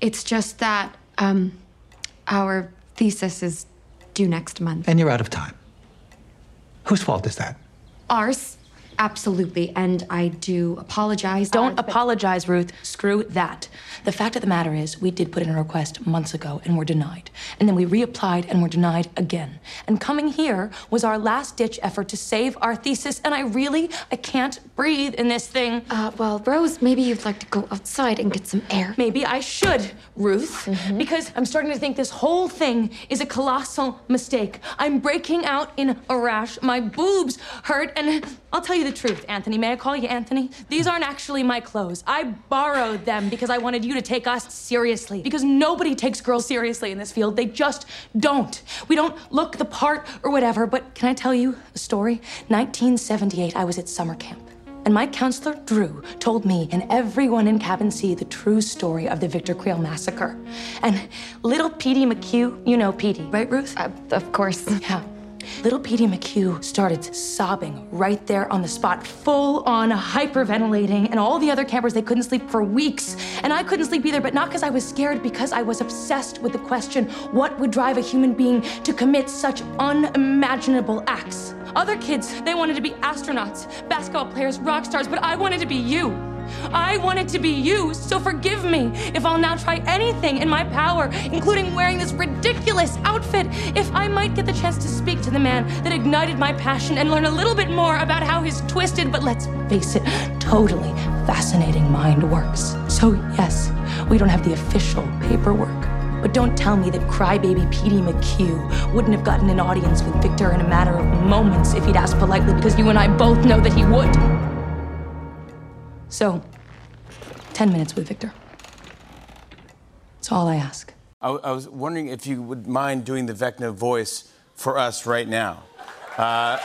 It's just that, um, our thesis is due next month. And you're out of time. Whose fault is that? Ours? Absolutely. And I do apologize. Don't Uh, apologize, Ruth. Screw that. The fact of the matter is, we did put in a request months ago and were denied. And then we reapplied and were denied again. And coming here was our last ditch effort to save our thesis. And I really, I can't breathe in this thing. Uh, well, Rose, maybe you'd like to go outside and get some air. Maybe I should, Ruth, because I'm starting to think this whole thing is a colossal mistake. I'm breaking out in a rash. My boobs hurt, and I'll tell you the truth, Anthony. May I call you Anthony? These aren't actually my clothes. I borrowed them because I wanted you to take us seriously. Because nobody takes girls seriously in this field. They just don't. We don't look the part or whatever, but can I tell you a story? 1978, I was at summer camp. And my counselor, Drew, told me and everyone in Cabin C the true story of the Victor Creel massacre. And little Petey McHugh, you know Petey, right, Ruth? Uh, of course. Yeah. Little Petey McHugh started sobbing right there on the spot, full on hyperventilating, and all the other campers, they couldn't sleep for weeks. And I couldn't sleep either, but not because I was scared, because I was obsessed with the question what would drive a human being to commit such unimaginable acts? Other kids, they wanted to be astronauts, basketball players, rock stars, but I wanted to be you. I wanted to be you, so forgive me if I'll now try anything in my power, including wearing this ridiculous outfit, if I might get the chance to speak to the man that ignited my passion and learn a little bit more about how his twisted, but let's face it, totally fascinating mind works. So, yes, we don't have the official paperwork. But don't tell me that crybaby Petey McHugh wouldn't have gotten an audience with Victor in a matter of moments if he'd asked politely, because you and I both know that he would. So, 10 minutes with Victor. That's all I ask. I, I was wondering if you would mind doing the Vecna voice for us right now. Uh,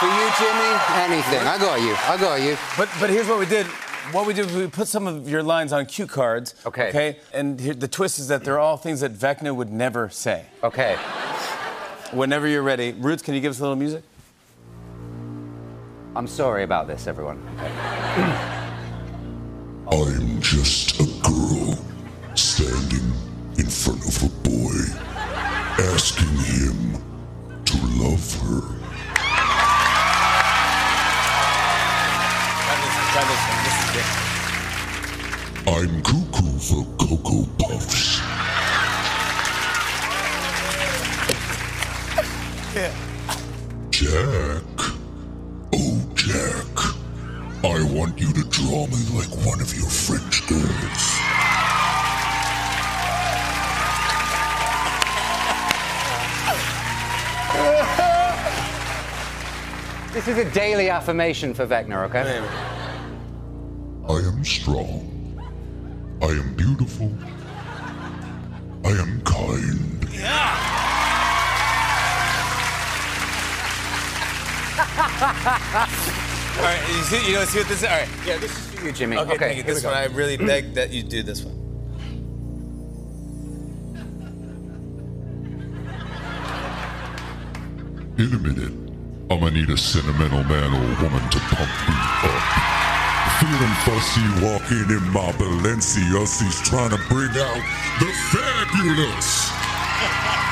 for you, Jimmy, anything. I got you. I got you. But but here's what we did. What we did was we put some of your lines on cue cards. Okay. Okay. And here, the twist is that they're all things that Vecna would never say. Okay. Whenever you're ready, Ruth, can you give us a little music? I'm sorry about this, everyone. I'm just a girl standing in front of a boy, asking him to love her. Try this, try this one. This is good. I'm cuckoo for Cocoa Puffs. Jack. Jack. I want you to draw me like one of your French girls. This is a daily affirmation for Vecna, okay? I am strong. I am beautiful. I am kind. All right. You see, you know, see what this is? All right. Yeah, this is for you, Jimmy. Okay, thank you. This we one. I really beg that you do this one. In a minute, I'm gonna need a sentimental man or woman to pump me up. Feeling fussy walking in my Balenciagas trying to bring out the fabulous.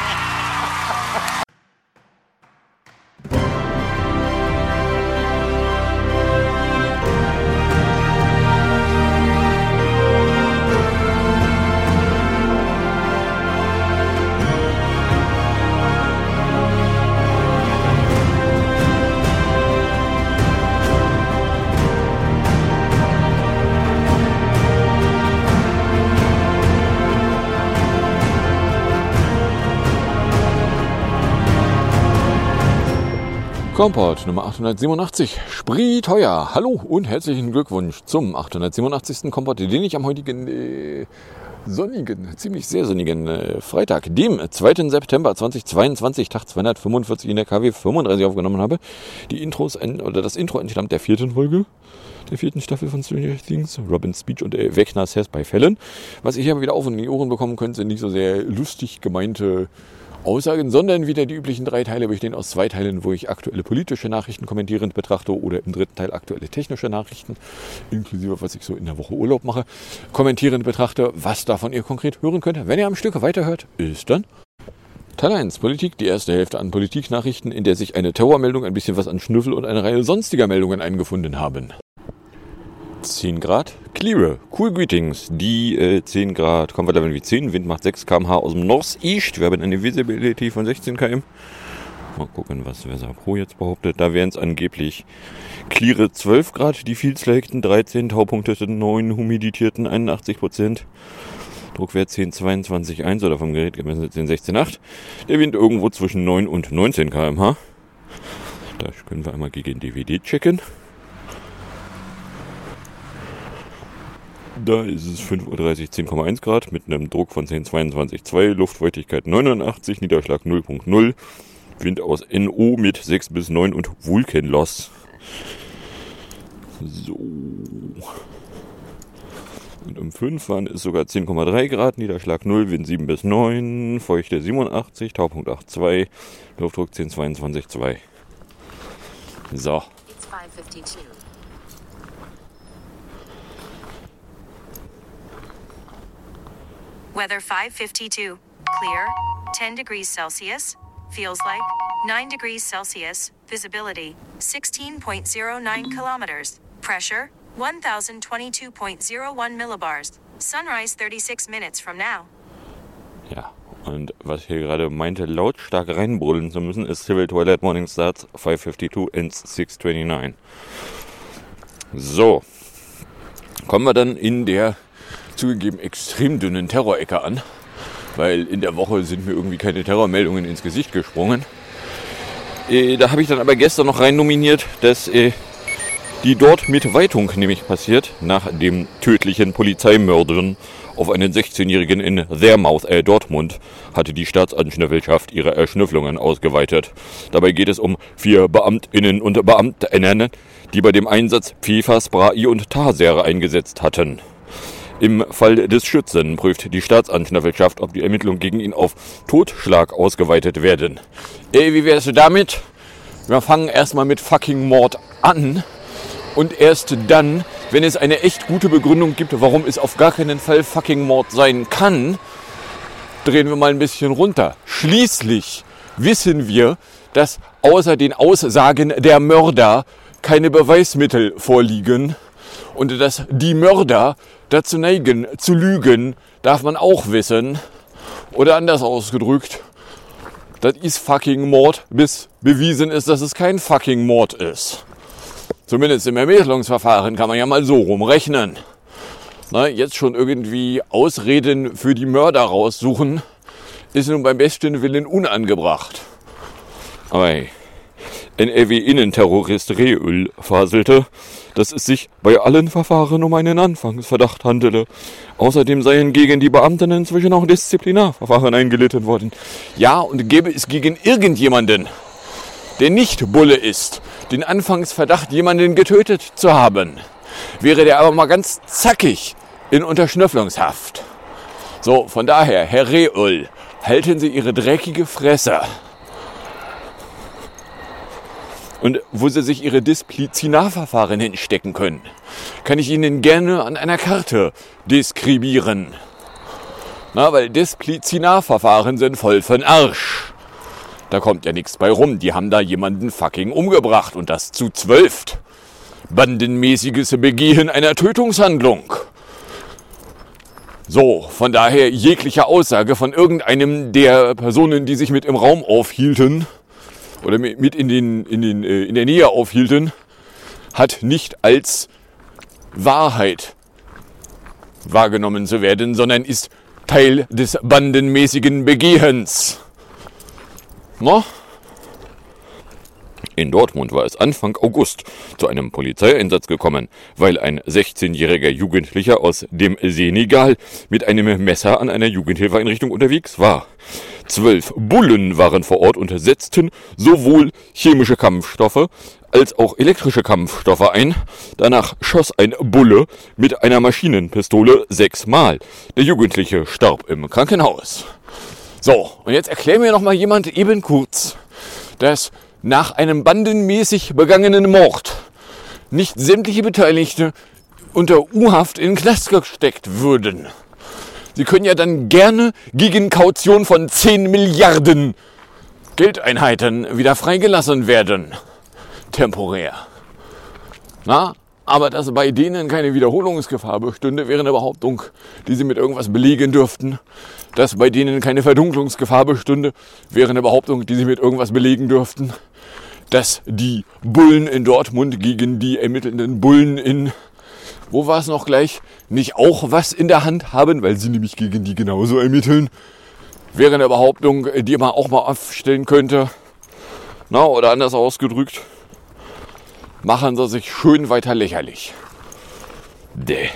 Kompott Nummer 887, Spreeteuer. Hallo und herzlichen Glückwunsch zum 887. Kompott, den ich am heutigen äh, sonnigen, ziemlich sehr sonnigen äh, Freitag, dem 2. September 2022, Tag 245 in der KW 35 aufgenommen habe. Die Intros, oder das Intro entstammt der vierten Folge der vierten Staffel von Stranger Things, Robin's Speech und äh, Wegner Says bei Fällen. Was ihr hier aber wieder auf und in die Ohren bekommen könnt, sind nicht so sehr lustig gemeinte Aussagen, sondern wieder die üblichen drei Teile bestehen aus zwei Teilen, wo ich aktuelle politische Nachrichten kommentierend betrachte oder im dritten Teil aktuelle technische Nachrichten, inklusive was ich so in der Woche Urlaub mache, kommentierend betrachte. Was davon ihr konkret hören könnt, wenn ihr am Stück weiterhört, ist dann Teil 1, Politik, die erste Hälfte an Politiknachrichten, in der sich eine Terrormeldung, ein bisschen was an Schnüffel und eine Reihe sonstiger Meldungen eingefunden haben. 10 Grad, clear, cool greetings, die äh, 10 Grad, Comfort wie 10, Wind macht 6 km/h aus dem Northeast, wir haben eine Visibility von 16 km. Mal gucken, was Weser Pro jetzt behauptet. Da wären es angeblich cleare 12 Grad, die viel selekten 13, Taupunkte 9, humiditierten 81 Prozent. Druckwert 10,22,1 oder vom Gerät gemessen 10,16,8. Der Wind irgendwo zwischen 9 und 19 km/h. Da können wir einmal gegen DVD checken. Da ist es 5.30 Uhr 10,1 Grad mit einem Druck von 10,22,2, Luftfeuchtigkeit 89, Niederschlag 0.0, Wind aus NO mit 6 bis 9 und Vulkanloss. So. Und um 5 waren es sogar 10,3 Grad, Niederschlag 0, Wind 7 bis 9, Feuchte 87, Taupunkt 8,2, Luftdruck 10,22,2. So. It's 552. Weather 552. Clear. 10 degrees Celsius. Feels like 9 degrees Celsius. Visibility 16.09 kilometers. Pressure 1022.01 millibars. Sunrise 36 minutes from now. Ja, und was hier gerade meinte, lautstark reinbrüllen zu müssen, ist Civil Toilet Morning Starts 552 ins 629. So, kommen wir dann in der zugegeben extrem dünnen Terrorecke an, weil in der Woche sind mir irgendwie keine Terrormeldungen ins Gesicht gesprungen. Äh, da habe ich dann aber gestern noch rein nominiert, dass äh, die dort mit Weitung nämlich passiert, nach dem tödlichen Polizeimördern auf einen 16-Jährigen in Wehrmouth, äh, Dortmund, hatte die Staatsanschnüffelschaft ihre Erschnüfflungen ausgeweitet. Dabei geht es um vier Beamtinnen und Beamtinnen, die bei dem Einsatz Pfefferspray und Taser eingesetzt hatten. Im Fall des Schützen prüft die Staatsanschnüffelschaft, ob die Ermittlungen gegen ihn auf Totschlag ausgeweitet werden. Ey, wie wär's damit? Wir fangen erstmal mit fucking Mord an und erst dann, wenn es eine echt gute Begründung gibt, warum es auf gar keinen Fall fucking Mord sein kann, drehen wir mal ein bisschen runter. Schließlich wissen wir, dass außer den Aussagen der Mörder keine Beweismittel vorliegen und dass die Mörder dazu neigen zu lügen, darf man auch wissen. Oder anders ausgedrückt, das ist fucking Mord, bis bewiesen ist, dass es kein fucking Mord ist. Zumindest im Ermittlungsverfahren kann man ja mal so rumrechnen. Na, jetzt schon irgendwie Ausreden für die Mörder raussuchen, ist nun beim besten Willen unangebracht. Aber hey, NRW-Innenterrorist Reöl faselte, dass es sich bei allen Verfahren um einen Anfangsverdacht handele. Außerdem seien gegen die Beamten inzwischen auch Disziplinarverfahren eingelitten worden. Ja, und gäbe es gegen irgendjemanden, der nicht Bulle ist, den Anfangsverdacht, jemanden getötet zu haben, wäre der aber mal ganz zackig in Unterschnüfflungshaft. So, von daher, Herr Reul, halten Sie Ihre dreckige Fresse. Und wo Sie sich Ihre Disziplinarverfahren hinstecken können, kann ich Ihnen gerne an einer Karte deskribieren. Na, weil Disziplinarverfahren sind voll von Arsch. Da kommt ja nichts bei rum. Die haben da jemanden fucking umgebracht und das zu zwölft. Bandenmäßiges Begehen einer Tötungshandlung. So, von daher jegliche Aussage von irgendeinem der Personen, die sich mit im Raum aufhielten oder mit in, den, in, den, äh, in der Nähe aufhielten, hat nicht als Wahrheit wahrgenommen zu werden, sondern ist Teil des bandenmäßigen Begehens. No? In Dortmund war es Anfang August zu einem Polizeieinsatz gekommen, weil ein 16-jähriger Jugendlicher aus dem Senegal mit einem Messer an einer Jugendhilfeeinrichtung unterwegs war. Zwölf Bullen waren vor Ort und setzten sowohl chemische Kampfstoffe als auch elektrische Kampfstoffe ein. Danach schoss ein Bulle mit einer Maschinenpistole sechsmal. Der Jugendliche starb im Krankenhaus. So, und jetzt erklär mir noch mal jemand eben kurz, dass nach einem bandenmäßig begangenen Mord nicht sämtliche Beteiligte unter U-Haft in den Knast gesteckt würden. Sie können ja dann gerne gegen Kaution von 10 Milliarden Geldeinheiten wieder freigelassen werden. Temporär. Na, aber dass bei denen keine Wiederholungsgefahr bestünde, wäre eine Behauptung, die sie mit irgendwas belegen dürften. Dass bei denen keine Verdunklungsgefahr bestünde, wäre eine Behauptung, die sie mit irgendwas belegen dürften. Dass die Bullen in Dortmund gegen die ermittelnden Bullen in, wo war es noch gleich, nicht auch was in der Hand haben, weil sie nämlich gegen die genauso ermitteln, wäre eine Behauptung, die man auch mal aufstellen könnte. Na, oder anders ausgedrückt, machen sie sich schön weiter lächerlich. Däh.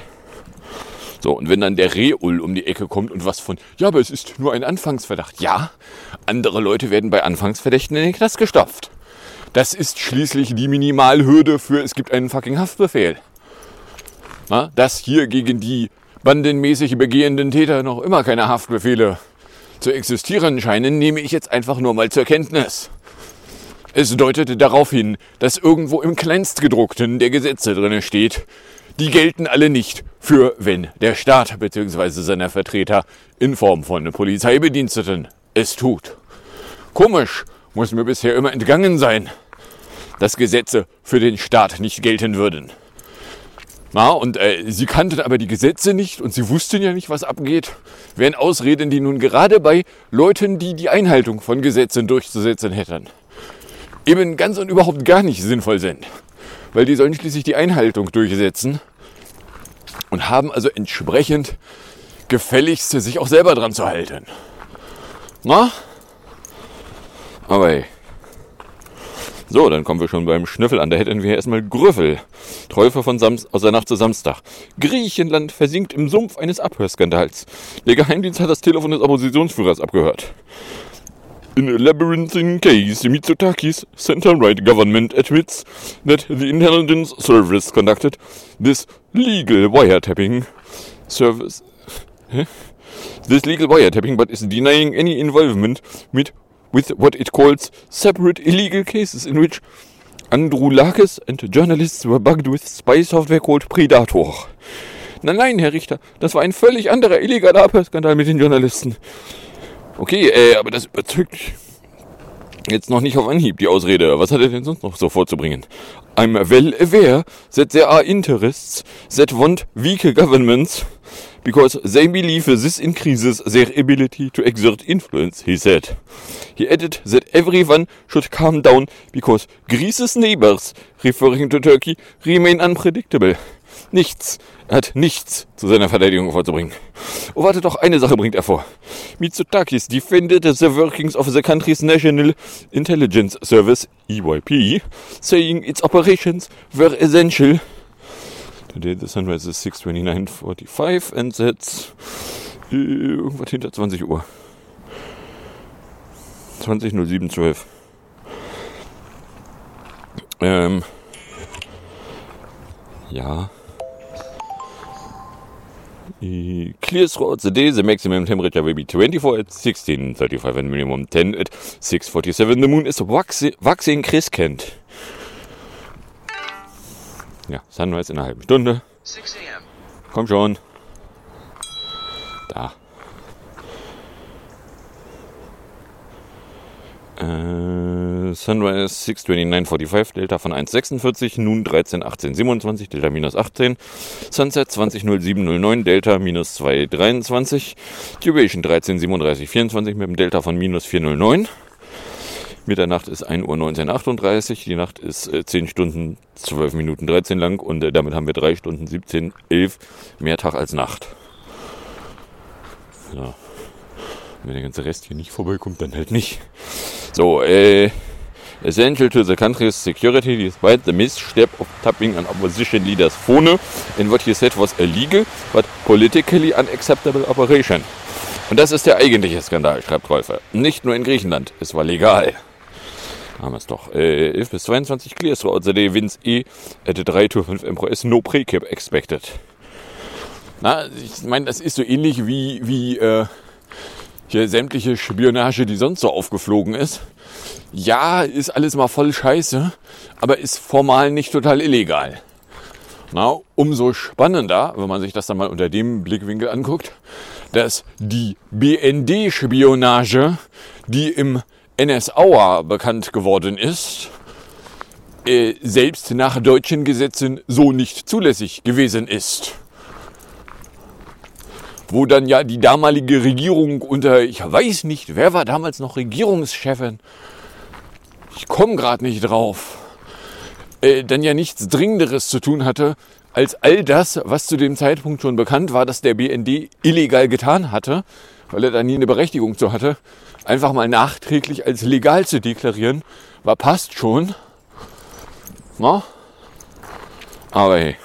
So, und wenn dann der Rehul um die Ecke kommt und was von, ja, aber es ist nur ein Anfangsverdacht. Ja, andere Leute werden bei Anfangsverdächten in den Knast gestopft. Das ist schließlich die Minimalhürde für, es gibt einen fucking Haftbefehl. Na, dass hier gegen die bandenmäßig begehenden Täter noch immer keine Haftbefehle zu existieren scheinen, nehme ich jetzt einfach nur mal zur Kenntnis. Es deutete darauf hin, dass irgendwo im Kleinstgedruckten der Gesetze drinne steht, die gelten alle nicht für, wenn der Staat bzw. seiner Vertreter in Form von Polizeibediensteten es tut. Komisch, muss mir bisher immer entgangen sein, dass Gesetze für den Staat nicht gelten würden. Na, und äh, sie kannten aber die Gesetze nicht und sie wussten ja nicht, was abgeht. Wären Ausreden, die nun gerade bei Leuten, die die Einhaltung von Gesetzen durchzusetzen hätten, eben ganz und überhaupt gar nicht sinnvoll sind. Weil die sollen schließlich die Einhaltung durchsetzen und haben also entsprechend gefälligst sich auch selber dran zu halten. Na? Aber hey. So, dann kommen wir schon beim Schnüffel an. Da hätten wir erstmal Grüffel. Täufer von Sams aus der Nacht zu Samstag. Griechenland versinkt im Sumpf eines Abhörskandals. Der Geheimdienst hat das Telefon des Oppositionsführers abgehört. In a labyrinthine case, Mitsotakis center-right government admits that the intelligence service conducted this legal wiretapping service. Hä? This legal wiretapping, but is denying any involvement with, with what it calls separate illegal cases in which Androulakis and journalists were bugged with spy software called Predator. Nein, nein, Herr Richter, das war ein völlig anderer illegaler Abhörskandal mit den Journalisten. Okay, äh, aber das überzeugt jetzt noch nicht auf Anhieb die Ausrede. Was hat er denn sonst noch so vorzubringen? I'm well aware that there are interests that want weak governments because they believe this increases their ability to exert influence, he said. He added that everyone should calm down because Greece's neighbors, referring to Turkey, remain unpredictable. Nichts. Er hat nichts zu seiner Verteidigung vorzubringen. Oh, warte doch, eine Sache bringt er vor. Mitsotakis defended the workings of the country's National Intelligence Service, EYP, saying its operations were essential. Today the sunrise is 6.29.45 and that's äh, irgendwas hinter 20 Uhr. 20.07.12. Ähm, ja. Uh, Clear throughout the day, the maximum temperature will be 24 at 16.35 and minimum 10 at 6.47. The moon is waxi waxing crescent. Ja, Sunrise in einer halben Stunde. 6 a.m. Komm schon. Da. Äh, Sunrise 629.45, Delta von 1,46, nun 13,18,27, Delta minus 18. Sunset 20.07.09, Delta minus 2,23. Duration 13,37,24 mit dem Delta von minus 4,09. Mitternacht ist 1 Uhr 1938, die Nacht ist äh, 10 Stunden 12 Minuten 13 lang und äh, damit haben wir 3 Stunden 17, 11 mehr Tag als Nacht. Ja. Wenn der ganze Rest hier nicht vorbeikommt, dann halt nicht. So, äh, essential to the country's security despite the misstep of tapping an opposition leader's phone in what he said was illegal but politically unacceptable operation. Und das ist der eigentliche Skandal, schreibt Rolfer. Nicht nur in Griechenland, es war legal. Haben wir es doch. Äh, 11 bis 22 clears throughout the wins E at 3 to 5 MPS, no pre-cap expected. Na, ich meine, das ist so ähnlich wie, wie äh, hier sämtliche Spionage, die sonst so aufgeflogen ist. Ja, ist alles mal voll scheiße, aber ist formal nicht total illegal. Na, umso spannender, wenn man sich das dann mal unter dem Blickwinkel anguckt, dass die BND-Spionage, die im NS-Auer bekannt geworden ist, äh, selbst nach deutschen Gesetzen so nicht zulässig gewesen ist. Wo dann ja die damalige Regierung unter, ich weiß nicht, wer war damals noch Regierungschefin? Ich komme gerade nicht drauf. Äh, dann ja nichts Dringenderes zu tun hatte, als all das, was zu dem Zeitpunkt schon bekannt war, dass der BND illegal getan hatte, weil er da nie eine Berechtigung zu hatte, einfach mal nachträglich als legal zu deklarieren, war passt schon. Na? Aber hey.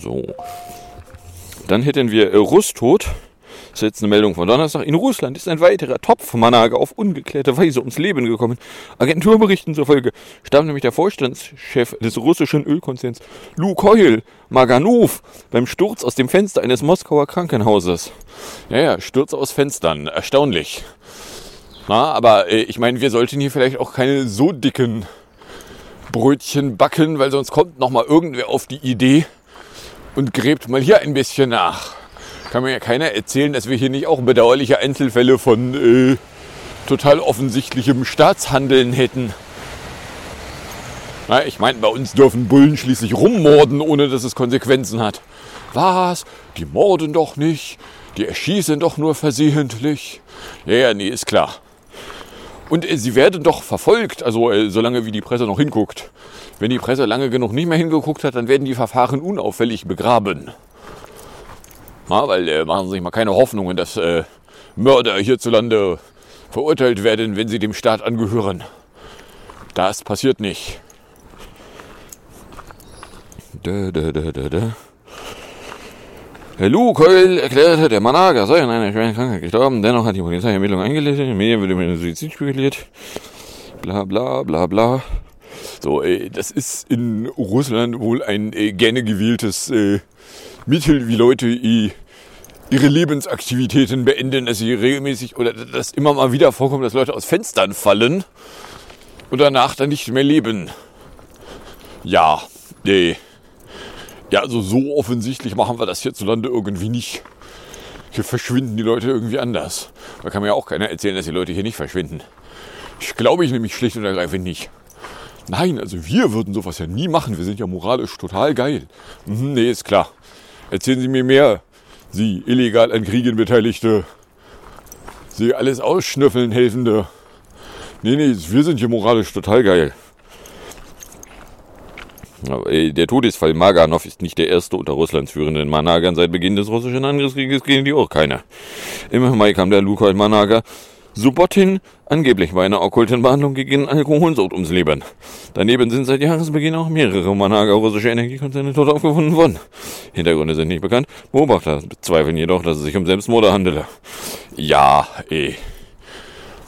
So. Dann hätten wir äh, Das ist jetzt eine Meldung von Donnerstag. In Russland ist ein weiterer Topfmanage auf ungeklärte Weise ums Leben gekommen. Agenturberichten zufolge starb nämlich der Vorstandschef des russischen Ölkonzerns Lukoil Maganov beim Sturz aus dem Fenster eines Moskauer Krankenhauses. Ja, Sturz aus Fenstern. Erstaunlich. Na, aber äh, ich meine, wir sollten hier vielleicht auch keine so dicken Brötchen backen, weil sonst kommt noch mal irgendwer auf die Idee und gräbt mal hier ein bisschen nach. Kann mir ja keiner erzählen, dass wir hier nicht auch bedauerliche Einzelfälle von äh, total offensichtlichem Staatshandeln hätten. Na, ich meine, bei uns dürfen Bullen schließlich rummorden, ohne dass es Konsequenzen hat. Was? Die morden doch nicht. Die erschießen doch nur versehentlich. Ja, ja, nee, ist klar. Und äh, sie werden doch verfolgt, also äh, solange wie die Presse noch hinguckt. Wenn die Presse lange genug nicht mehr hingeguckt hat, dann werden die Verfahren unauffällig begraben. Na, weil äh, machen Sie sich mal keine Hoffnungen, dass äh, Mörder hierzulande verurteilt werden, wenn sie dem Staat angehören. Das passiert nicht. Da, da, da, da, da. Herr Lukoil erklärte, der Manager sei an einer schweren Krankheit gestorben. Dennoch hat die Polizei Ermittlungen eingeleitet. In den Medien wird über einen Suizid spekuliert. Bla bla bla bla. So, äh, das ist in Russland wohl ein äh, gerne gewähltes äh, Mittel, wie Leute äh, ihre Lebensaktivitäten beenden, dass sie regelmäßig oder dass immer mal wieder vorkommt, dass Leute aus Fenstern fallen und danach dann nicht mehr leben. Ja, nee. Ja, also so offensichtlich machen wir das hierzulande irgendwie nicht. Hier verschwinden die Leute irgendwie anders. Da kann mir ja auch keiner erzählen, dass die Leute hier nicht verschwinden. Ich glaube ich nämlich schlicht und ergreifend nicht. Nein, also wir würden sowas ja nie machen. Wir sind ja moralisch total geil. Mhm, nee, ist klar. Erzählen Sie mir mehr. Sie illegal an Kriegen Beteiligte. Sie alles ausschnüffeln Helfende. Nee, nee, wir sind hier moralisch total geil. Der Todesfall Maganov ist nicht der erste unter Russlands führenden Managern seit Beginn des russischen Angriffskrieges gegen die Ukraine. Im Mai kam der Lukoil Manager Subotin angeblich bei einer okkulten Behandlung gegen Alkoholsucht ums Leben. Daneben sind seit Jahresbeginn auch mehrere Manager russische Energiekonzerne tot aufgefunden worden. Hintergründe sind nicht bekannt. Beobachter bezweifeln jedoch, dass es sich um Selbstmorde handele. Ja, eh.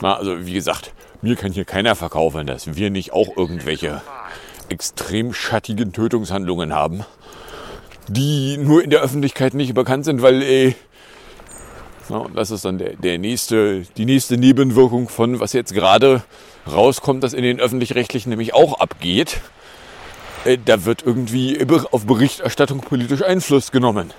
Na, also wie gesagt, mir kann hier keiner verkaufen, dass wir nicht auch irgendwelche extrem schattigen Tötungshandlungen haben, die nur in der Öffentlichkeit nicht bekannt sind, weil äh, na, und das ist dann der, der nächste, die nächste Nebenwirkung von, was jetzt gerade rauskommt, dass in den öffentlich-rechtlichen nämlich auch abgeht. Äh, da wird irgendwie auf Berichterstattung politisch Einfluss genommen.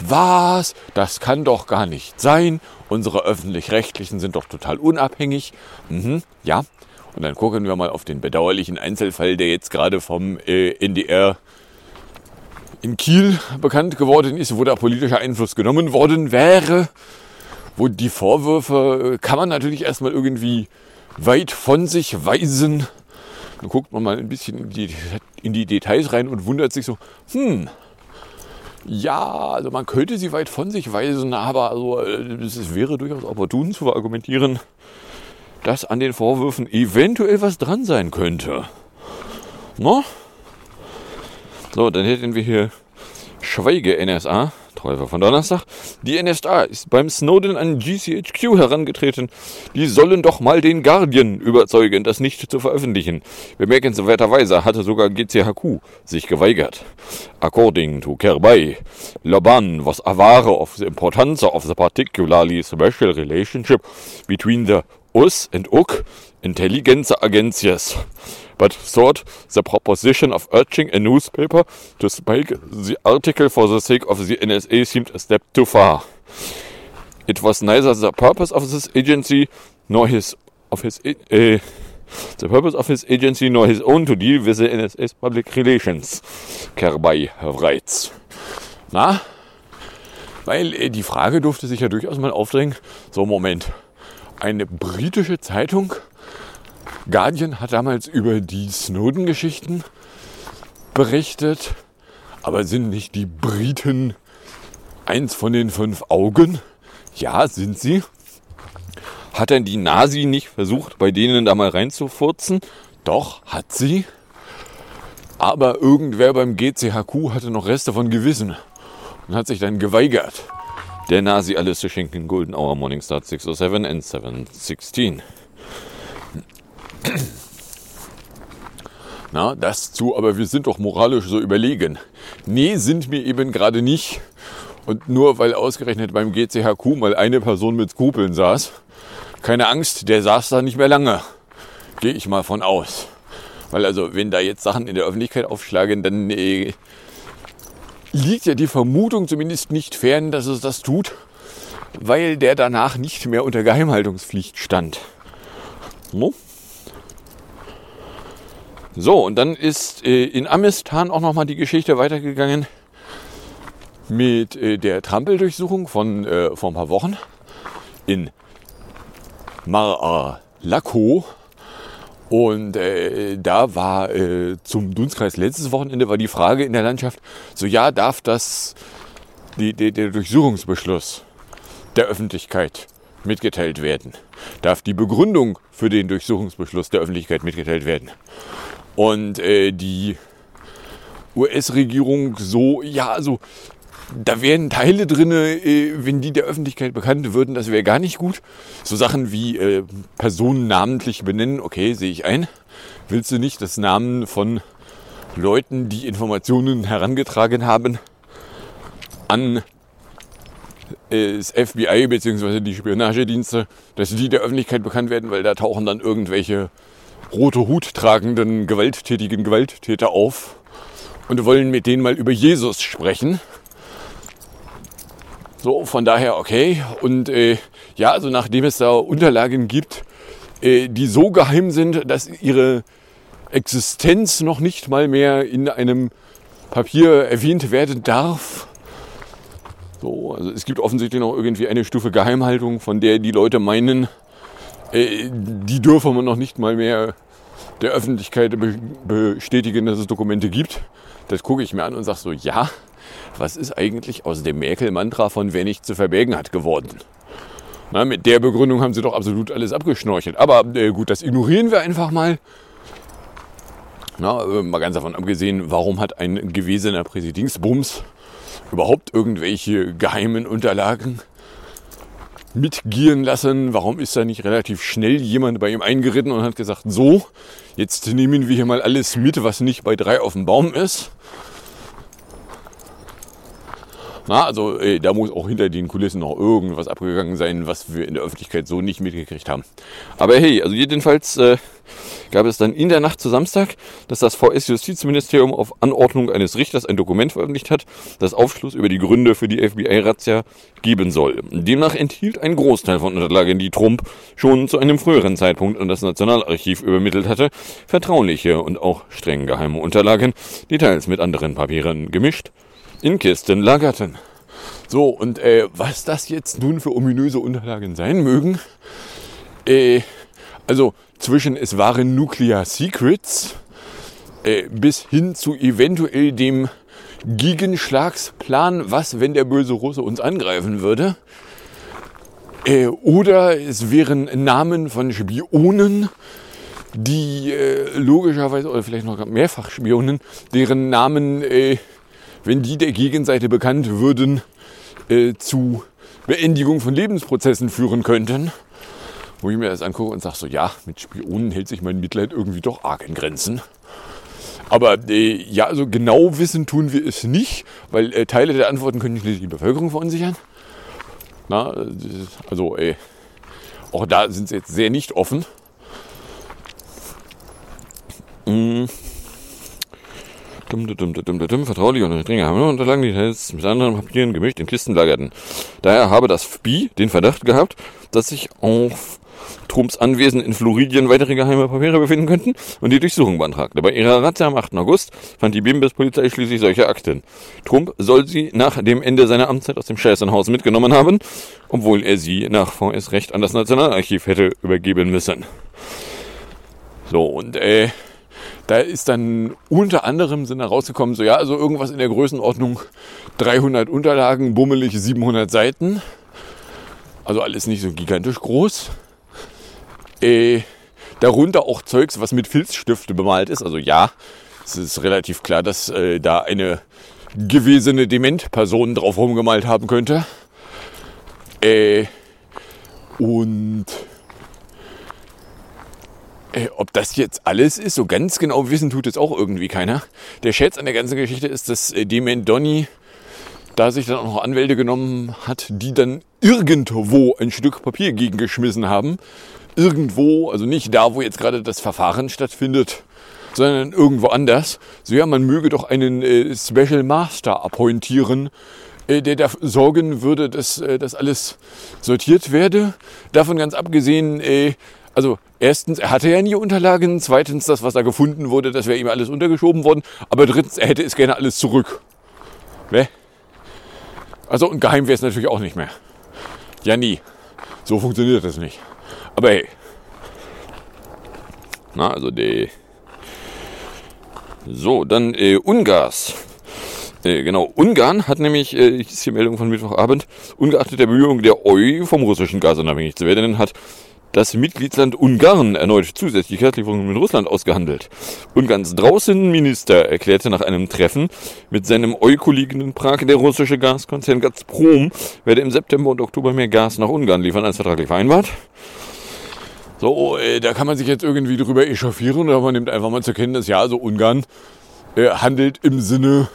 Was? Das kann doch gar nicht sein. Unsere öffentlich-rechtlichen sind doch total unabhängig. Mhm, ja. Und dann gucken wir mal auf den bedauerlichen Einzelfall, der jetzt gerade vom äh, NDR in Kiel bekannt geworden ist, wo da politischer Einfluss genommen worden wäre. Wo die Vorwürfe äh, kann man natürlich erstmal irgendwie weit von sich weisen. Dann guckt man mal ein bisschen in die, in die Details rein und wundert sich so, hm, ja, also man könnte sie weit von sich weisen, aber also, äh, es wäre durchaus opportun zu argumentieren, dass an den Vorwürfen eventuell was dran sein könnte. No? So, dann hätten wir hier Schweige NSA, Teufel von Donnerstag. Die NSA ist beim Snowden an GCHQ herangetreten. Die sollen doch mal den Guardian überzeugen, das nicht zu veröffentlichen. Bemerkenswerterweise hatte sogar GCHQ sich geweigert. According to Kerbay, Laban was aware of the importance of the particularly special relationship between the US and UK intelligence agencies but thought the proposition of urging a newspaper to spike the article for the sake of the NSA seemed a step too far. It was neither the purpose of this agency nor his of his uh, the purpose of his agency nor his own to deal with the NSA's public relations. Kerbay writes. Na? Weil äh, die Frage durfte sich ja durchaus mal aufdrängen. So, Moment. Eine britische Zeitung Guardian hat damals über die Snowden-Geschichten berichtet. Aber sind nicht die Briten eins von den fünf Augen? Ja, sind sie. Hat denn die Nasi nicht versucht, bei denen da mal reinzufurzen? Doch, hat sie. Aber irgendwer beim GCHQ hatte noch Reste von Gewissen und hat sich dann geweigert, der Nasi alles zu schenken. Golden Hour Morningstar 607 and 716. Na, das zu, aber wir sind doch moralisch so überlegen. Nee, sind wir eben gerade nicht. Und nur weil ausgerechnet beim GCHQ mal eine Person mit Skrupeln saß, keine Angst, der saß da nicht mehr lange. Gehe ich mal von aus. Weil also, wenn da jetzt Sachen in der Öffentlichkeit aufschlagen, dann äh, liegt ja die Vermutung zumindest nicht fern, dass es das tut, weil der danach nicht mehr unter Geheimhaltungspflicht stand. No? So, und dann ist äh, in Amistan auch nochmal die Geschichte weitergegangen mit äh, der Trampeldurchsuchung von äh, vor ein paar Wochen in Mar-a-Lago. Und äh, da war äh, zum Dunstkreis letztes Wochenende war die Frage in der Landschaft, so ja, darf das die, die, der Durchsuchungsbeschluss der Öffentlichkeit mitgeteilt werden? Darf die Begründung für den Durchsuchungsbeschluss der Öffentlichkeit mitgeteilt werden? Und äh, die US-Regierung so, ja, also da wären Teile drin, äh, wenn die der Öffentlichkeit bekannt würden, das wäre gar nicht gut. So Sachen wie äh, Personen namentlich benennen, okay, sehe ich ein. Willst du nicht das Namen von Leuten, die Informationen herangetragen haben, an äh, das FBI bzw. die Spionagedienste, dass die der Öffentlichkeit bekannt werden, weil da tauchen dann irgendwelche rote Hut tragenden gewalttätigen Gewalttäter auf und wollen mit denen mal über Jesus sprechen. So, von daher okay. Und äh, ja, also nachdem es da Unterlagen gibt, äh, die so geheim sind, dass ihre Existenz noch nicht mal mehr in einem Papier erwähnt werden darf. So, also es gibt offensichtlich noch irgendwie eine Stufe Geheimhaltung, von der die Leute meinen, die dürfen wir noch nicht mal mehr der Öffentlichkeit bestätigen, dass es Dokumente gibt. Das gucke ich mir an und sage so, ja, was ist eigentlich aus dem Merkel-Mantra von wer nicht zu verbergen hat geworden? Na, mit der Begründung haben sie doch absolut alles abgeschnorchelt. Aber äh, gut, das ignorieren wir einfach mal. Na, äh, mal ganz davon abgesehen, warum hat ein gewesener Präsidingsbums überhaupt irgendwelche geheimen Unterlagen mitgieren lassen? Warum ist da nicht relativ schnell jemand bei ihm eingeritten und hat gesagt, so, jetzt nehmen wir hier mal alles mit, was nicht bei drei auf dem Baum ist? Na, also äh, da muss auch hinter den Kulissen noch irgendwas abgegangen sein, was wir in der Öffentlichkeit so nicht mitgekriegt haben. Aber hey, also jedenfalls äh, gab es dann in der Nacht zu Samstag, dass das VS-Justizministerium auf Anordnung eines Richters ein Dokument veröffentlicht hat, das Aufschluss über die Gründe für die FBI-Razzia geben soll. Demnach enthielt ein Großteil von Unterlagen, die Trump schon zu einem früheren Zeitpunkt an das Nationalarchiv übermittelt hatte, vertrauliche und auch streng geheime Unterlagen, die teils mit anderen Papieren gemischt in Kisten lagerten. So, und äh, was das jetzt nun für ominöse Unterlagen sein mögen, äh, also zwischen es waren Nuclear Secrets äh, bis hin zu eventuell dem Gegenschlagsplan, was, wenn der böse Russe uns angreifen würde. Äh, oder es wären Namen von Spionen, die äh, logischerweise, oder vielleicht noch mehrfach Spionen, deren Namen äh, wenn die der Gegenseite bekannt würden, äh, zu Beendigung von Lebensprozessen führen könnten. Wo ich mir das angucke und sage so, ja, mit Spionen hält sich mein Mitleid irgendwie doch arg in Grenzen. Aber äh, ja, also genau wissen tun wir es nicht, weil äh, Teile der Antworten können die Bevölkerung verunsichern. Na, also äh, auch da sind sie jetzt sehr nicht offen. Mm. Dumm, dumm, dumm, dumm, dumm, vertrauliche und strenge haben Unterlagen, die jetzt mit anderen Papieren gemischt in Kisten lagerten. Daher habe das FBI den Verdacht gehabt, dass sich auf Trumps Anwesen in Floridien weitere geheime Papiere befinden könnten und die Durchsuchung beantragte. Bei ihrer Razzia am 8. August fand die Bimbis-Polizei schließlich solche Akten. Trump soll sie nach dem Ende seiner Amtszeit aus dem Scheißenhaus mitgenommen haben, obwohl er sie nach VS-Recht an das Nationalarchiv hätte übergeben müssen. So, und äh, da ist dann unter anderem sind da so ja, also irgendwas in der Größenordnung 300 Unterlagen, bummelig 700 Seiten. Also alles nicht so gigantisch groß. Äh, darunter auch Zeugs, was mit Filzstifte bemalt ist. Also ja, es ist relativ klar, dass äh, da eine gewesene Dementperson drauf rumgemalt haben könnte. Äh, und ob das jetzt alles ist, so ganz genau wissen tut es auch irgendwie keiner. Der Scherz an der ganzen Geschichte ist, dass äh, Dement Donny da sich dann auch noch Anwälte genommen hat, die dann irgendwo ein Stück Papier gegengeschmissen haben. Irgendwo, also nicht da, wo jetzt gerade das Verfahren stattfindet, sondern irgendwo anders. So ja, man möge doch einen äh, Special Master appointieren, äh, der dafür sorgen würde, dass äh, das alles sortiert werde. Davon ganz abgesehen, äh, also erstens, er hatte ja nie Unterlagen. Zweitens, das, was da gefunden wurde, das wäre ihm alles untergeschoben worden. Aber drittens, er hätte es gerne alles zurück. Ne? Also und geheim wäre es natürlich auch nicht mehr. Ja, nie. So funktioniert das nicht. Aber hey. Na, also die. So, dann äh, Ungas. Äh, genau, Ungarn hat nämlich, äh, ist die Meldung von Mittwochabend, ungeachtet der Bemühungen der EU vom russischen Gas unabhängig zu werden, hat das Mitgliedsland Ungarn erneut zusätzliche Gaslieferungen mit Russland ausgehandelt. Ungarns Draußenminister erklärte nach einem Treffen mit seinem EU-Kollegen in Prag, der russische Gaskonzern Gazprom werde im September und Oktober mehr Gas nach Ungarn liefern als vertraglich vereinbart. So, äh, da kann man sich jetzt irgendwie drüber echauffieren oder man nimmt einfach mal zur Kenntnis, ja, also Ungarn äh, handelt im Sinne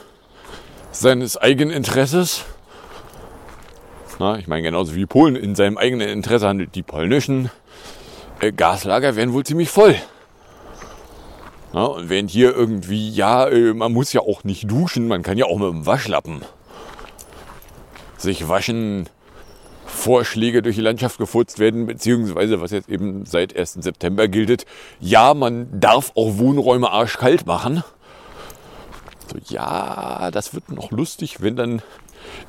seines eigenen Interesses. Na, ich meine, genauso wie Polen in seinem eigenen Interesse handelt, die polnischen Gaslager werden wohl ziemlich voll. Na, und während hier irgendwie, ja, äh, man muss ja auch nicht duschen, man kann ja auch mit dem Waschlappen sich waschen, Vorschläge durch die Landschaft gefurzt werden, beziehungsweise was jetzt eben seit 1. September gilt, ja, man darf auch Wohnräume arschkalt machen. So, ja, das wird noch lustig, wenn dann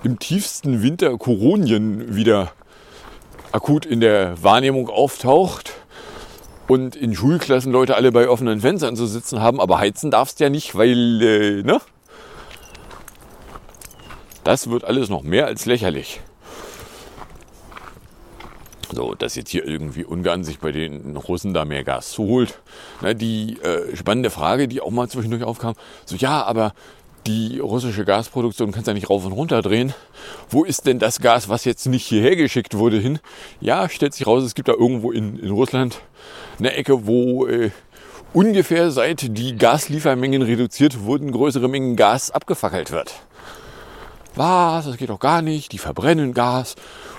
im tiefsten Winter Koronien wieder akut in der Wahrnehmung auftaucht und in Schulklassen Leute alle bei offenen Fenstern zu sitzen haben, aber heizen darfst ja nicht, weil, äh, ne? Das wird alles noch mehr als lächerlich. So, dass jetzt hier irgendwie Ungarn sich bei den Russen da mehr Gas zuholt. Na, die äh, spannende Frage, die auch mal zwischendurch aufkam, so ja, aber die russische Gasproduktion kannst du ja nicht rauf und runter drehen. Wo ist denn das Gas, was jetzt nicht hierher geschickt wurde, hin? Ja, stellt sich raus, es gibt da irgendwo in, in Russland eine Ecke, wo äh, ungefähr seit die Gasliefermengen reduziert wurden, größere Mengen Gas abgefackelt wird. Was? Das geht doch gar nicht. Die verbrennen Gas.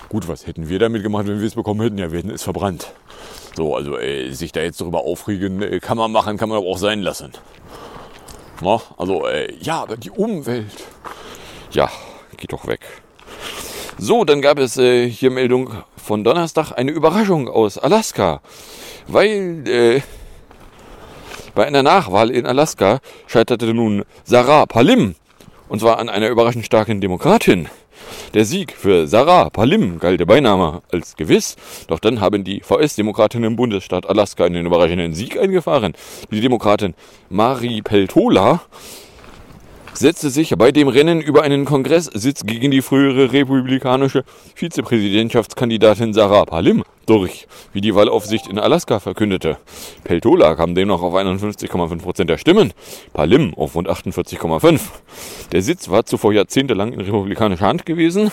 Gut, was hätten wir damit gemacht, wenn wir es bekommen hätten? Ja, wir hätten es verbrannt. So, also äh, sich da jetzt darüber aufregen, äh, kann man machen, kann man aber auch sein lassen. Na, also, äh, ja, aber die Umwelt. Ja, geht doch weg. So, dann gab es äh, hier Meldung von Donnerstag eine Überraschung aus Alaska. Weil äh, bei einer Nachwahl in Alaska scheiterte nun Sarah Palim. Und zwar an einer überraschend starken Demokratin. Der Sieg für Sarah Palim galt der Beiname als gewiss, doch dann haben die VS-Demokratinnen im Bundesstaat Alaska einen überraschenden Sieg eingefahren. Die Demokratin Mari Peltola setzte sich bei dem Rennen über einen Kongresssitz gegen die frühere republikanische Vizepräsidentschaftskandidatin Sarah Palin durch, wie die Wahlaufsicht in Alaska verkündete. Peltola kam demnach auf 51,5 Prozent der Stimmen, Palin auf rund 48,5. Der Sitz war zuvor jahrzehntelang in republikanischer Hand gewesen.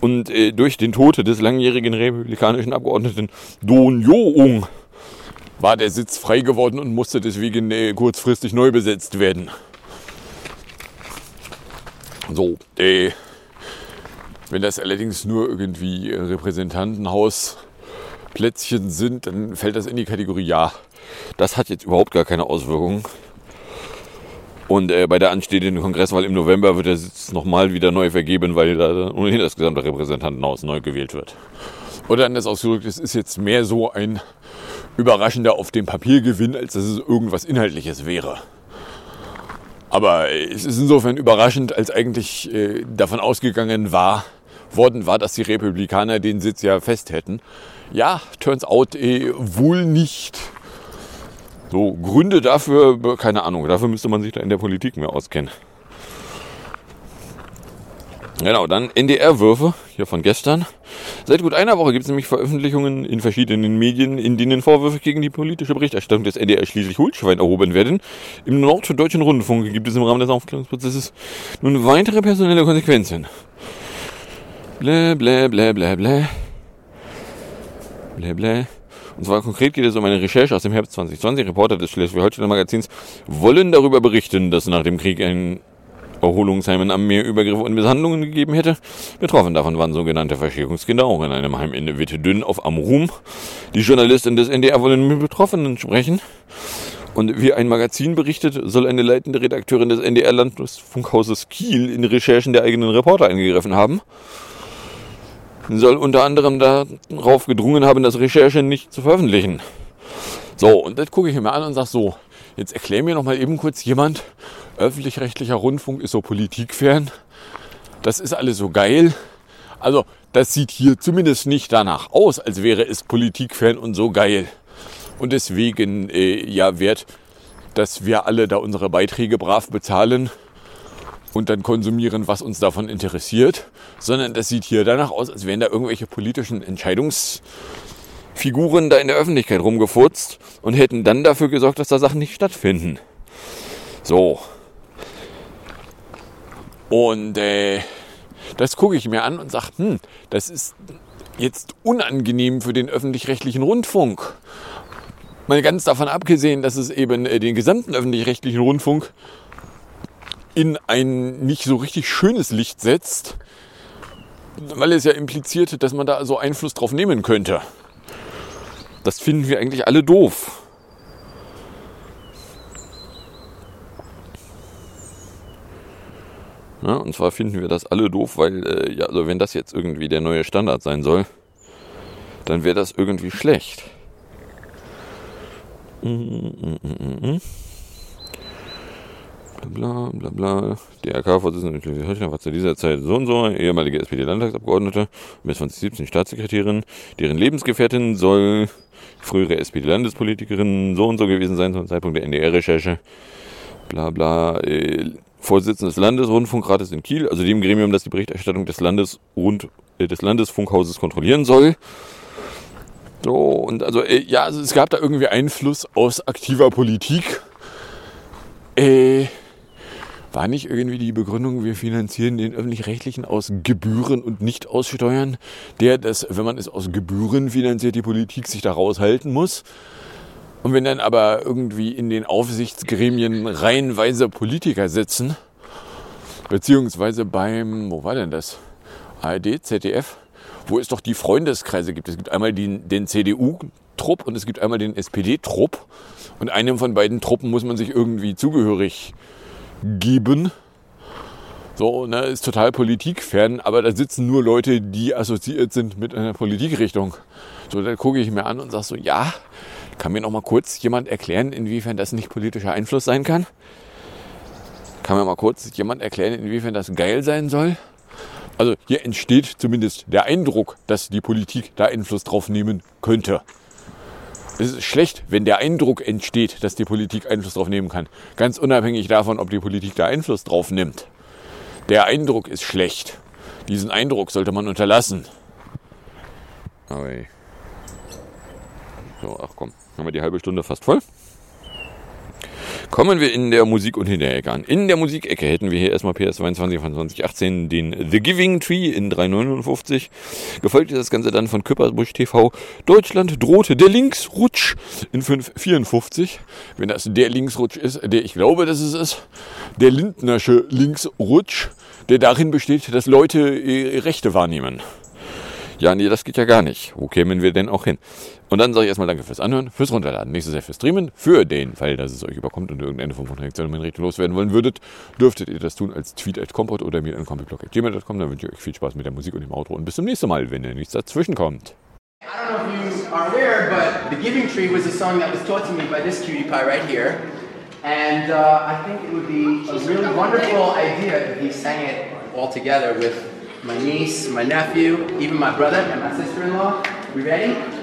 Und äh, durch den Tod des langjährigen republikanischen Abgeordneten Don Joung war der Sitz frei geworden und musste deswegen äh, kurzfristig neu besetzt werden. So, äh, wenn das allerdings nur irgendwie Repräsentantenhausplätzchen sind, dann fällt das in die Kategorie Ja. Das hat jetzt überhaupt gar keine Auswirkungen. Und äh, bei der anstehenden Kongresswahl im November wird der Sitz nochmal wieder neu vergeben, weil da ohnehin das gesamte Repräsentantenhaus neu gewählt wird. Oder anders ausgedrückt, es ist jetzt mehr so ein überraschender auf dem Papiergewinn, als dass es irgendwas Inhaltliches wäre. Aber es ist insofern überraschend, als eigentlich äh, davon ausgegangen war, worden war, dass die Republikaner den Sitz ja fest hätten. Ja, turns out äh, wohl nicht. So, Gründe dafür, keine Ahnung, dafür müsste man sich da in der Politik mehr auskennen. Genau, dann NDR-Würfe, hier von gestern. Seit gut einer Woche gibt es nämlich Veröffentlichungen in verschiedenen Medien, in denen Vorwürfe gegen die politische Berichterstattung des NDR schließlich Hulschwein erhoben werden. Im norddeutschen Rundfunk gibt es im Rahmen des Aufklärungsprozesses nun weitere personelle Konsequenzen. Blä, blä, blä, blä, blä. Blä, blä. Und zwar konkret geht es um eine Recherche aus dem Herbst 2020. Reporter des Schleswig-Holsteiner Magazins wollen darüber berichten, dass nach dem Krieg ein Erholungsheimen am Meer Übergriffe und Misshandlungen gegeben hätte. Betroffen davon waren sogenannte Verschärungskinder, auch in einem Heim in Wittedünn auf Amrum. Die Journalistin des NDR wollen mit Betroffenen sprechen. Und wie ein Magazin berichtet, soll eine leitende Redakteurin des NDR Landesfunkhauses Kiel in Recherchen der eigenen Reporter eingegriffen haben. Soll unter anderem darauf gedrungen haben, das Recherche nicht zu veröffentlichen. So, und das gucke ich mir an und sage so, jetzt erklär mir noch mal eben kurz jemand, öffentlich-rechtlicher Rundfunk ist so politikfern. Das ist alles so geil. Also, das sieht hier zumindest nicht danach aus, als wäre es politikfern und so geil. Und deswegen äh, ja wert, dass wir alle da unsere Beiträge brav bezahlen und dann konsumieren, was uns davon interessiert, sondern das sieht hier danach aus, als wären da irgendwelche politischen Entscheidungsfiguren da in der Öffentlichkeit rumgefurzt und hätten dann dafür gesorgt, dass da Sachen nicht stattfinden. So. Und äh, das gucke ich mir an und sage, hm, das ist jetzt unangenehm für den öffentlich-rechtlichen Rundfunk. Mal ganz davon abgesehen, dass es eben äh, den gesamten öffentlich-rechtlichen Rundfunk in ein nicht so richtig schönes Licht setzt, weil es ja impliziert, dass man da so Einfluss drauf nehmen könnte. Das finden wir eigentlich alle doof. Ja, und zwar finden wir das alle doof, weil, äh, ja, also wenn das jetzt irgendwie der neue Standard sein soll, dann wäre das irgendwie schlecht. Mm, mm, mm, bla bla bla. DRK-Vorsitzende Schleswig-Holstein war zu dieser Zeit so und so, ehemalige SPD-Landtagsabgeordnete, bis 2017 Staatssekretärin, deren Lebensgefährtin soll frühere SPD-Landespolitikerin so und so gewesen sein zum Zeitpunkt der NDR-Recherche. Bla bla. Äh, Vorsitzender des Landesrundfunkrates in Kiel, also dem Gremium, das die Berichterstattung des, Landesrund, äh, des Landesfunkhauses kontrollieren soll. So, und also, äh, ja, also es gab da irgendwie Einfluss aus aktiver Politik. Äh, war nicht irgendwie die Begründung, wir finanzieren den öffentlich-rechtlichen aus Gebühren und nicht aus Steuern, der das, wenn man es aus Gebühren finanziert, die Politik sich da raushalten muss? Und wenn dann aber irgendwie in den Aufsichtsgremien reihenweise Politiker sitzen, beziehungsweise beim, wo war denn das? ARD, ZDF, wo es doch die Freundeskreise gibt. Es gibt einmal den, den CDU-Trupp und es gibt einmal den SPD-Trupp. Und einem von beiden Truppen muss man sich irgendwie zugehörig geben. So, ne, ist total politikfern, aber da sitzen nur Leute, die assoziiert sind mit einer Politikrichtung. So, da gucke ich mir an und sage so, ja, kann mir noch mal kurz jemand erklären, inwiefern das nicht politischer Einfluss sein kann? Kann mir mal kurz jemand erklären, inwiefern das geil sein soll? Also hier entsteht zumindest der Eindruck, dass die Politik da Einfluss drauf nehmen könnte. Es ist schlecht, wenn der Eindruck entsteht, dass die Politik Einfluss drauf nehmen kann. Ganz unabhängig davon, ob die Politik da Einfluss drauf nimmt. Der Eindruck ist schlecht. Diesen Eindruck sollte man unterlassen. Ey. So, ach komm, haben wir die halbe Stunde fast voll. Kommen wir in der Musik- und Hinterecke an. In der Musikecke hätten wir hier erstmal PS22 von 2018 den The Giving Tree in 359. Gefolgt ist das Ganze dann von Küppersbusch TV. Deutschland drohte der Linksrutsch in 554. Wenn das der Linksrutsch ist, der ich glaube, dass es ist, der Lindnersche Linksrutsch, der darin besteht, dass Leute ihre Rechte wahrnehmen. Ja, nee, das geht ja gar nicht. Wo kämen wir denn auch hin? Und dann sage ich erstmal Danke fürs Anhören, fürs Runterladen, nächstes Jahr fürs Streamen. Für den Fall, dass es euch überkommt und irgendeine Form von Reaktion in Richtung loswerden wollen würdet, dürftet ihr das tun als Tweet at Kompott oder mir an komplettblog.gmail.com. Dann wünsche ich euch viel Spaß mit der Musik und dem Outro und bis zum nächsten Mal, wenn ihr nichts dazwischen kommt. I don't know if you are aware, but The Giving Tree was a song that was taught to me by this cutie pie right here. And uh, I think it would be a really wonderful idea if he sang it all together with my niece, my nephew, even my brother and my sister-in-law. We ready?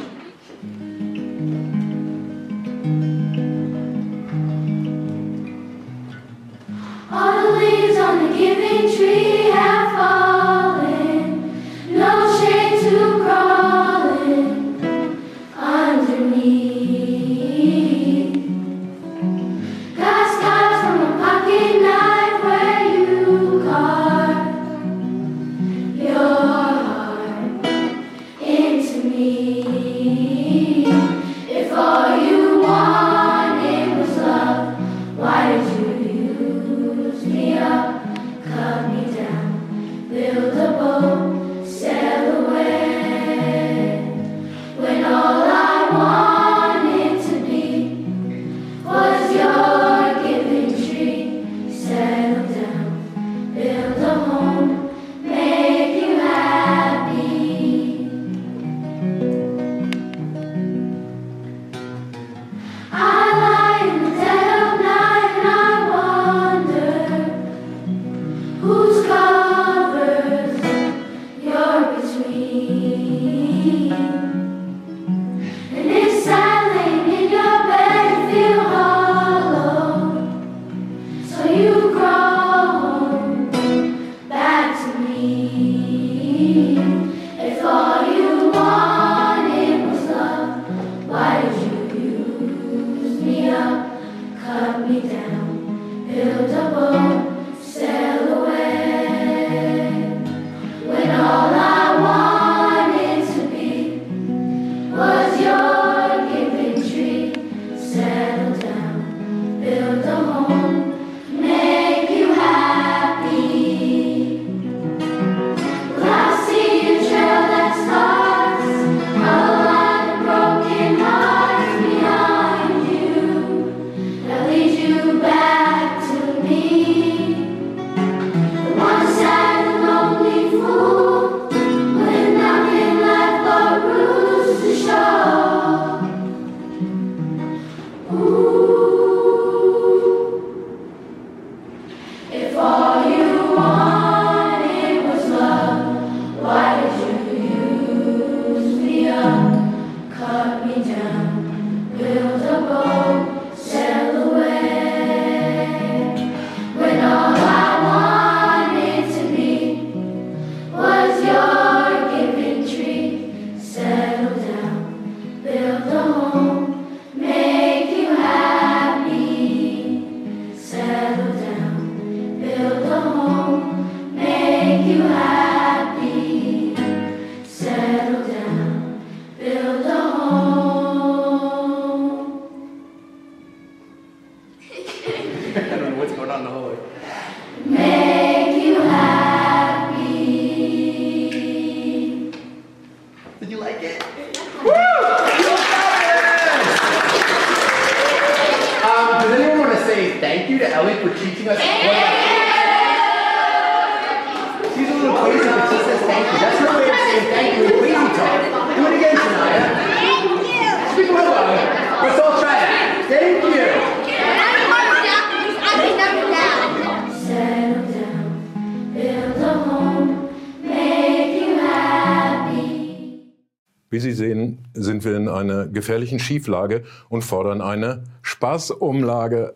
Gefährlichen Schieflage und fordern eine Spaßumlage.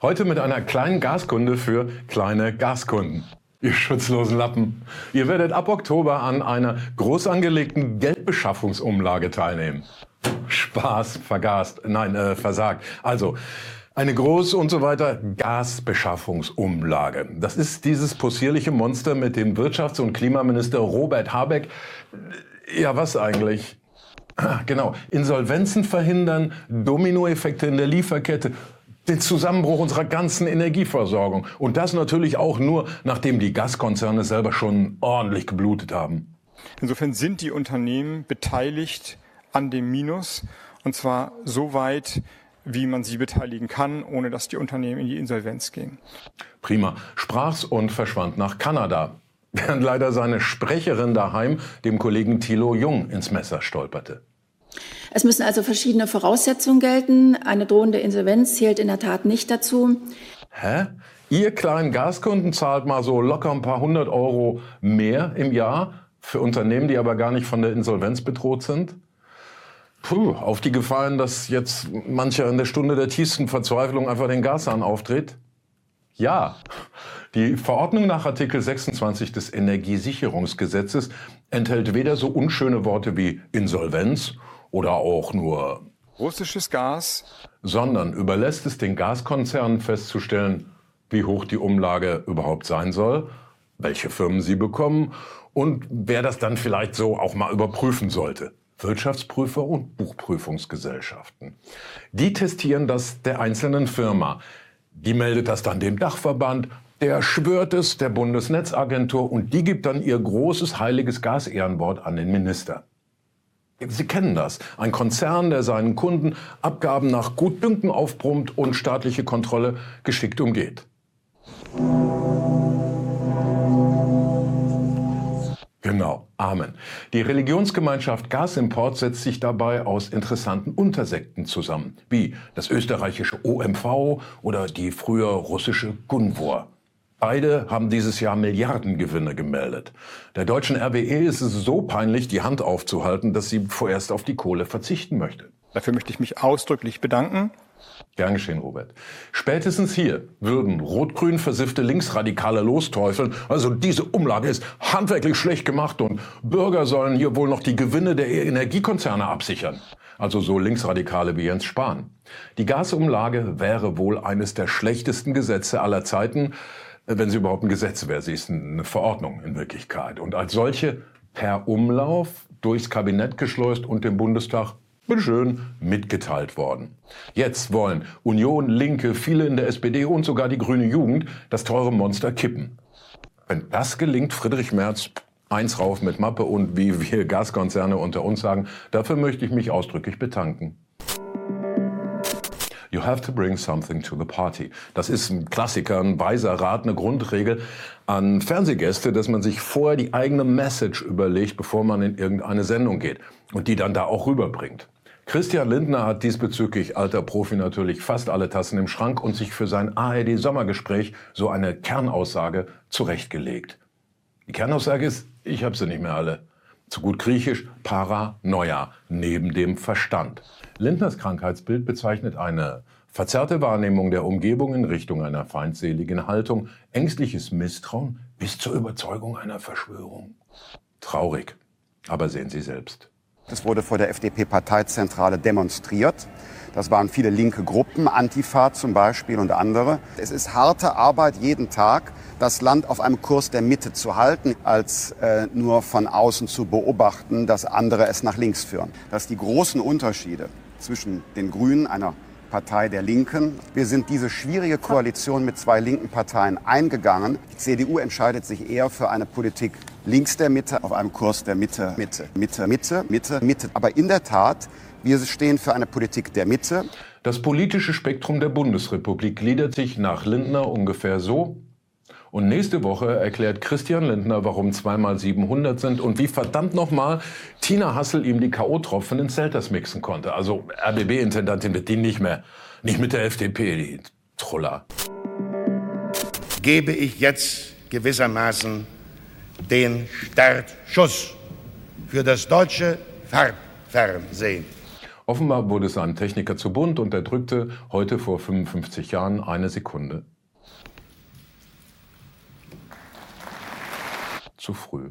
Heute mit einer kleinen Gaskunde für kleine Gaskunden. Ihr schutzlosen Lappen. Ihr werdet ab Oktober an einer groß angelegten Geldbeschaffungsumlage teilnehmen. Spaß, vergast, nein, äh, versagt. Also, eine groß und so weiter Gasbeschaffungsumlage. Das ist dieses possierliche Monster mit dem Wirtschafts- und Klimaminister Robert Habeck. Ja, was eigentlich? Ah, Genau, Insolvenzen verhindern, Dominoeffekte in der Lieferkette, den Zusammenbruch unserer ganzen Energieversorgung. Und das natürlich auch nur, nachdem die Gaskonzerne selber schon ordentlich geblutet haben. Insofern sind die Unternehmen beteiligt an dem Minus und zwar so weit, wie man sie beteiligen kann, ohne dass die Unternehmen in die Insolvenz gehen. Prima. Sprach's und verschwand nach Kanada. Während leider seine Sprecherin daheim dem Kollegen Thilo Jung ins Messer stolperte. Es müssen also verschiedene Voraussetzungen gelten. Eine drohende Insolvenz zählt in der Tat nicht dazu. Hä? Ihr kleinen Gaskunden zahlt mal so locker ein paar hundert Euro mehr im Jahr für Unternehmen, die aber gar nicht von der Insolvenz bedroht sind? Puh, auf die Gefahren, dass jetzt mancher in der Stunde der tiefsten Verzweiflung einfach den Gashahn aufdreht? Ja. Die Verordnung nach Artikel 26 des Energiesicherungsgesetzes enthält weder so unschöne Worte wie Insolvenz oder auch nur Russisches Gas, sondern überlässt es den Gaskonzernen festzustellen, wie hoch die Umlage überhaupt sein soll, welche Firmen sie bekommen und wer das dann vielleicht so auch mal überprüfen sollte. Wirtschaftsprüfer und Buchprüfungsgesellschaften. Die testieren das der einzelnen Firma. Die meldet das dann dem Dachverband, der schwört es der Bundesnetzagentur und die gibt dann ihr großes heiliges Gasehrenwort an den Minister. Sie kennen das. Ein Konzern, der seinen Kunden Abgaben nach Gutdünken aufbrummt und staatliche Kontrolle geschickt umgeht. Genau, Amen. Die Religionsgemeinschaft Gasimport setzt sich dabei aus interessanten Untersekten zusammen, wie das österreichische OMV oder die früher russische Gunvor. Beide haben dieses Jahr Milliardengewinne gemeldet. Der deutschen RWE ist es so peinlich, die Hand aufzuhalten, dass sie vorerst auf die Kohle verzichten möchte. Dafür möchte ich mich ausdrücklich bedanken. Gern geschehen, Robert. Spätestens hier würden rot-grün versiffte Linksradikale losteufeln. Also diese Umlage ist handwerklich schlecht gemacht und Bürger sollen hier wohl noch die Gewinne der Energiekonzerne absichern. Also so Linksradikale wie Jens Spahn. Die Gasumlage wäre wohl eines der schlechtesten Gesetze aller Zeiten, wenn sie überhaupt ein Gesetz wäre. Sie ist eine Verordnung in Wirklichkeit. Und als solche per Umlauf durchs Kabinett geschleust und dem Bundestag bitteschön, mitgeteilt worden. Jetzt wollen Union, Linke, viele in der SPD und sogar die grüne Jugend das teure Monster kippen. Wenn das gelingt, Friedrich Merz, eins rauf mit Mappe und wie wir Gaskonzerne unter uns sagen, dafür möchte ich mich ausdrücklich bedanken. You have to bring something to the party. Das ist ein Klassiker, ein weiser Rat, eine Grundregel an Fernsehgäste, dass man sich vorher die eigene Message überlegt, bevor man in irgendeine Sendung geht und die dann da auch rüberbringt. Christian Lindner hat diesbezüglich alter Profi natürlich fast alle Tassen im Schrank und sich für sein ARD-Sommergespräch so eine Kernaussage zurechtgelegt. Die Kernaussage ist, ich habe sie nicht mehr alle. Zu gut griechisch Paranoia, neben dem Verstand. Lindners Krankheitsbild bezeichnet eine verzerrte Wahrnehmung der Umgebung in Richtung einer feindseligen Haltung, ängstliches Misstrauen bis zur Überzeugung einer Verschwörung. Traurig, aber sehen Sie selbst. Das wurde vor der FDP-Parteizentrale demonstriert. Das waren viele linke Gruppen, Antifa zum Beispiel und andere. Es ist harte Arbeit jeden Tag, das Land auf einem Kurs der Mitte zu halten, als äh, nur von außen zu beobachten, dass andere es nach links führen. Dass die großen Unterschiede zwischen den Grünen, einer Partei der Linken. Wir sind diese schwierige Koalition mit zwei linken Parteien eingegangen. Die CDU entscheidet sich eher für eine Politik links der Mitte auf einem Kurs der Mitte, Mitte, Mitte, Mitte, Mitte, Mitte. Aber in der Tat, wir stehen für eine Politik der Mitte. Das politische Spektrum der Bundesrepublik gliedert sich nach Lindner ungefähr so. Und nächste Woche erklärt Christian Lindner, warum zweimal 700 sind und wie verdammt nochmal Tina Hassel ihm die K.O.-Tropfen in Zelters mixen konnte. Also RBB-Intendantin wird die nicht mehr. Nicht mit der FDP, die Troller. Gebe ich jetzt gewissermaßen den Startschuss für das deutsche Farbfernsehen. Offenbar wurde es einem Techniker zu bunt und er drückte heute vor 55 Jahren eine Sekunde zu früh.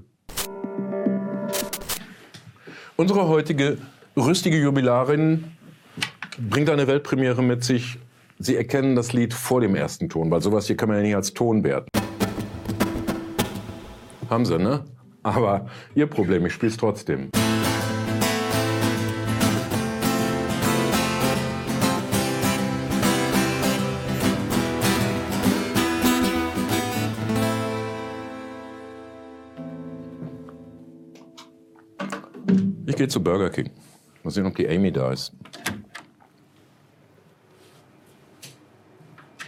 Unsere heutige rüstige Jubilarin bringt eine Weltpremiere mit sich. Sie erkennen das Lied vor dem ersten Ton, weil sowas hier kann man ja nicht als Ton werten. Haben sie, ne? Aber ihr Problem, ich spiel's trotzdem. Ich gehe zu Burger King. Mal sehen, ob die Amy da ist.